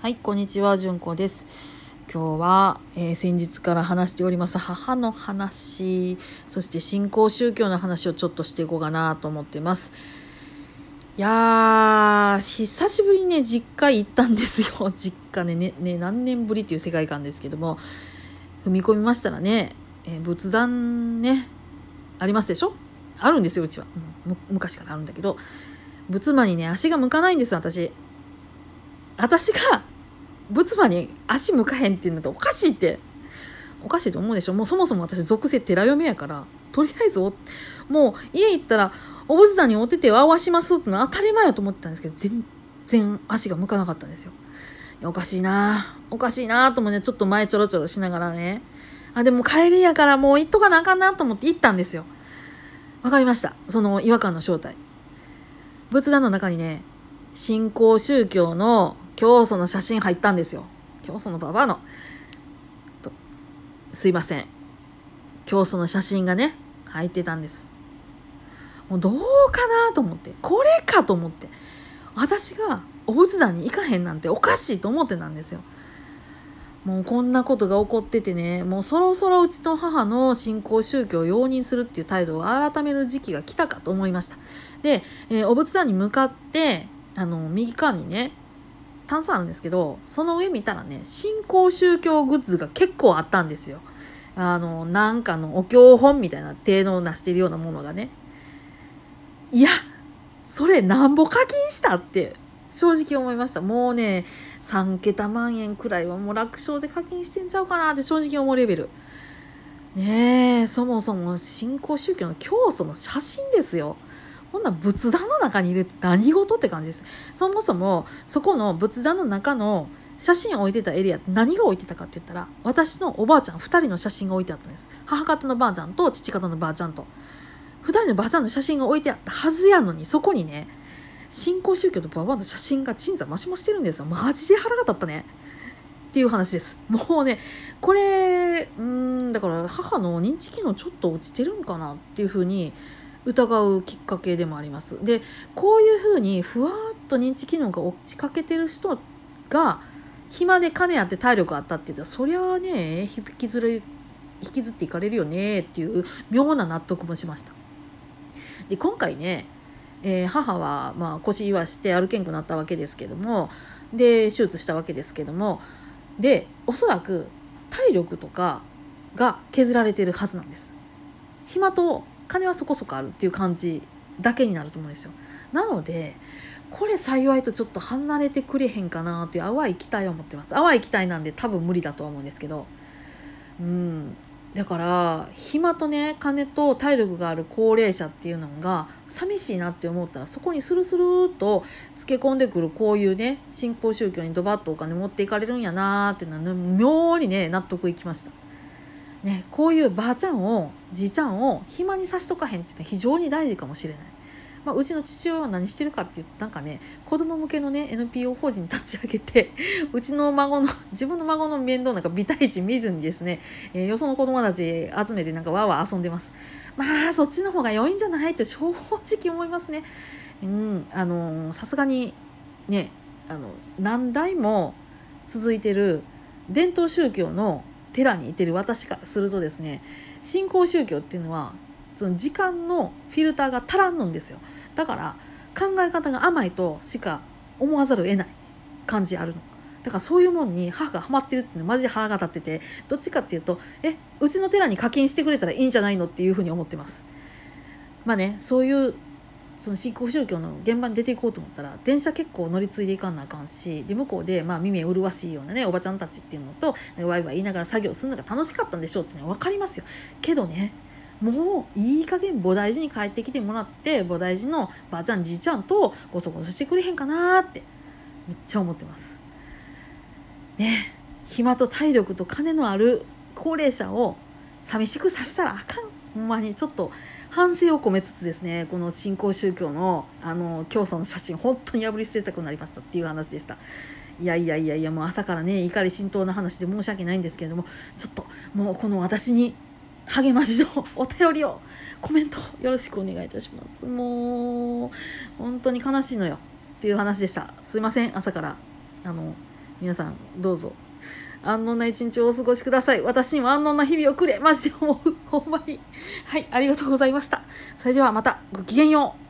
はい、こんにちは、じゅんこです。今日は、えー先日から話しております母の話、そして新興宗教の話をちょっとしていこうかなと思ってます。いやー、久しぶりにね、実家行ったんですよ。実家ねね、ね、何年ぶりっていう世界観ですけども、踏み込みましたらね、えー仏壇ね、ありますでしょ？あるんですよ、うちは。うん昔からあるんだけど、仏間にね、足が向かないんです、私。私が仏間に足向かへんっていうのっておかしいっておかしいと思うでしょ？もうそもそも私属性寺嫁やからとりあえずおもう家行ったらお仏壇にお手手を合わしますってのは当たり前やと思ってたんですけど全然足が向かなかったんですよ。おかしいなおかしいなと思ってちょっと前ちょろちょろしながらね。あでも帰りやからもう行っとかなあかんなと思って行ったんですよ。わかりました。その違和感の正体。仏壇の中にね新興宗教の教祖の写真入ったんですよ。教祖のババアの。すいません。教祖の写真がね入ってたんです。もうどうかなと思って。これかと思って。私がお仏壇に行かへんなんておかしいと思ってたんですよ。もうこんなことが起こっててねもうそろそろうちの母の新興宗教を容認するっていう態度を改める時期が来たかと思いました。で、えーお仏壇に向かってあの右側にね炭酸あるんですけどその上見たらね新興宗教グッズが結構あったんですよ。あのなんかのお経本みたいな程度を成してるようなものがね。いやそれなんぼ課金したって正直思いました。もうね3桁万円くらいはもう楽勝で課金してんちゃうかなって正直思うレベル。ねえそもそも新興宗教の教祖の写真ですよ。こんな仏壇の中にいるって何事って感じです。そもそもそこの仏壇の中の写真を置いてたエリアって何が置いてたかって言ったら私のおばあちゃん2人の写真が置いてあったんです。母方のばあちゃんと父方のばあちゃんと。2人のばあちゃんの写真が置いてあったはずやのにそこにね新興宗教とババアの写真が鎮座増し増してるんですよ。マジで腹が立ったね。っていう話です。もうねこれうんだから母の認知機能ちょっと落ちてるんかなっていうふうに疑うきっかけでもあります。でこういうふうにふわっと認知機能が落ちかけてる人が暇で金あって体力あったって言ったらそりゃあね引きずれ引きずっていかれるよねっていう妙な納得もしました。で今回ね、えー母はまあ腰言わして歩けんくなったわけですけどもで手術したわけですけどもでおそらく体力とかが削られてるはずなんです。暇と金はそこそこあるっていう感じだけになると思うんですよ。なのでこれ幸いとちょっと離れてくれへんかなっていう淡い期待を持ってます。淡い期待なんで多分無理だとは思うんですけど。うん。だから暇とね金と体力がある高齢者っていうのが寂しいなって思ったらそこにスルスルっとつけ込んでくるこういうね新興宗教にドバッとお金持っていかれるんやなーっていうのは、ね、妙にね納得いきました。ね、こういうばあちゃんをじいちゃんを暇にさしとかへんっていうのは非常に大事かもしれない。まあ、うちの父親は何してるかって言ったなんかね子供向けのね NPO 法人立ち上げて うちの孫の自分の孫の面倒なんか美体値見ずにですね、えーよその子供たち集めてなんかわーわー遊んでますまあそっちの方が良いんじゃないって正直思いますねうんあのさすがにねあの何代も続いてる伝統宗教の寺にいてる私からするとですね新興宗教っていうのはその時間のフィルターが足らんのんですよ。だから考え方が甘いとしか思わざるを得ない感じあるの。だからそういうもんに母がハマってるっていうのはマジで腹が立っててどっちかっていうとえうちの寺に課金してくれたらいいんじゃないのっていうふうに思ってます。まあねそういうその新興宗教の現場に出ていこうと思ったら電車結構乗り継いでいかなあかんしで向こうでまあ耳麗しいようなねおばちゃんたちっていうのとワイワイ言いながら作業するのが楽しかったんでしょうってね分かりますよけどねもういい加減菩提寺に帰ってきてもらって菩提寺のばあちゃんじいちゃんとごそごそしてくれへんかなってめっちゃ思ってます。ね暇と体力と金のある高齢者を寂しくさせたらあかんほんまにちょっと反省を込めつつですねこの新興宗教のあの教祖の写真本当に破り捨てたくなりましたっていう話でした。いやいやいやいやもう朝からね怒り心頭な話で申し訳ないんですけれどもちょっともうこの私に励ましのお便りをコメントよろしくお願いいたします。もう本当に悲しいのよっていう話でした。すいません朝から。あの皆さんどうぞ。安穏な一日をお過ごしください。私にも安穏な日々をくれ。マジで思う。ほんまに。はいありがとうございました。それではまた。ごきげんよう。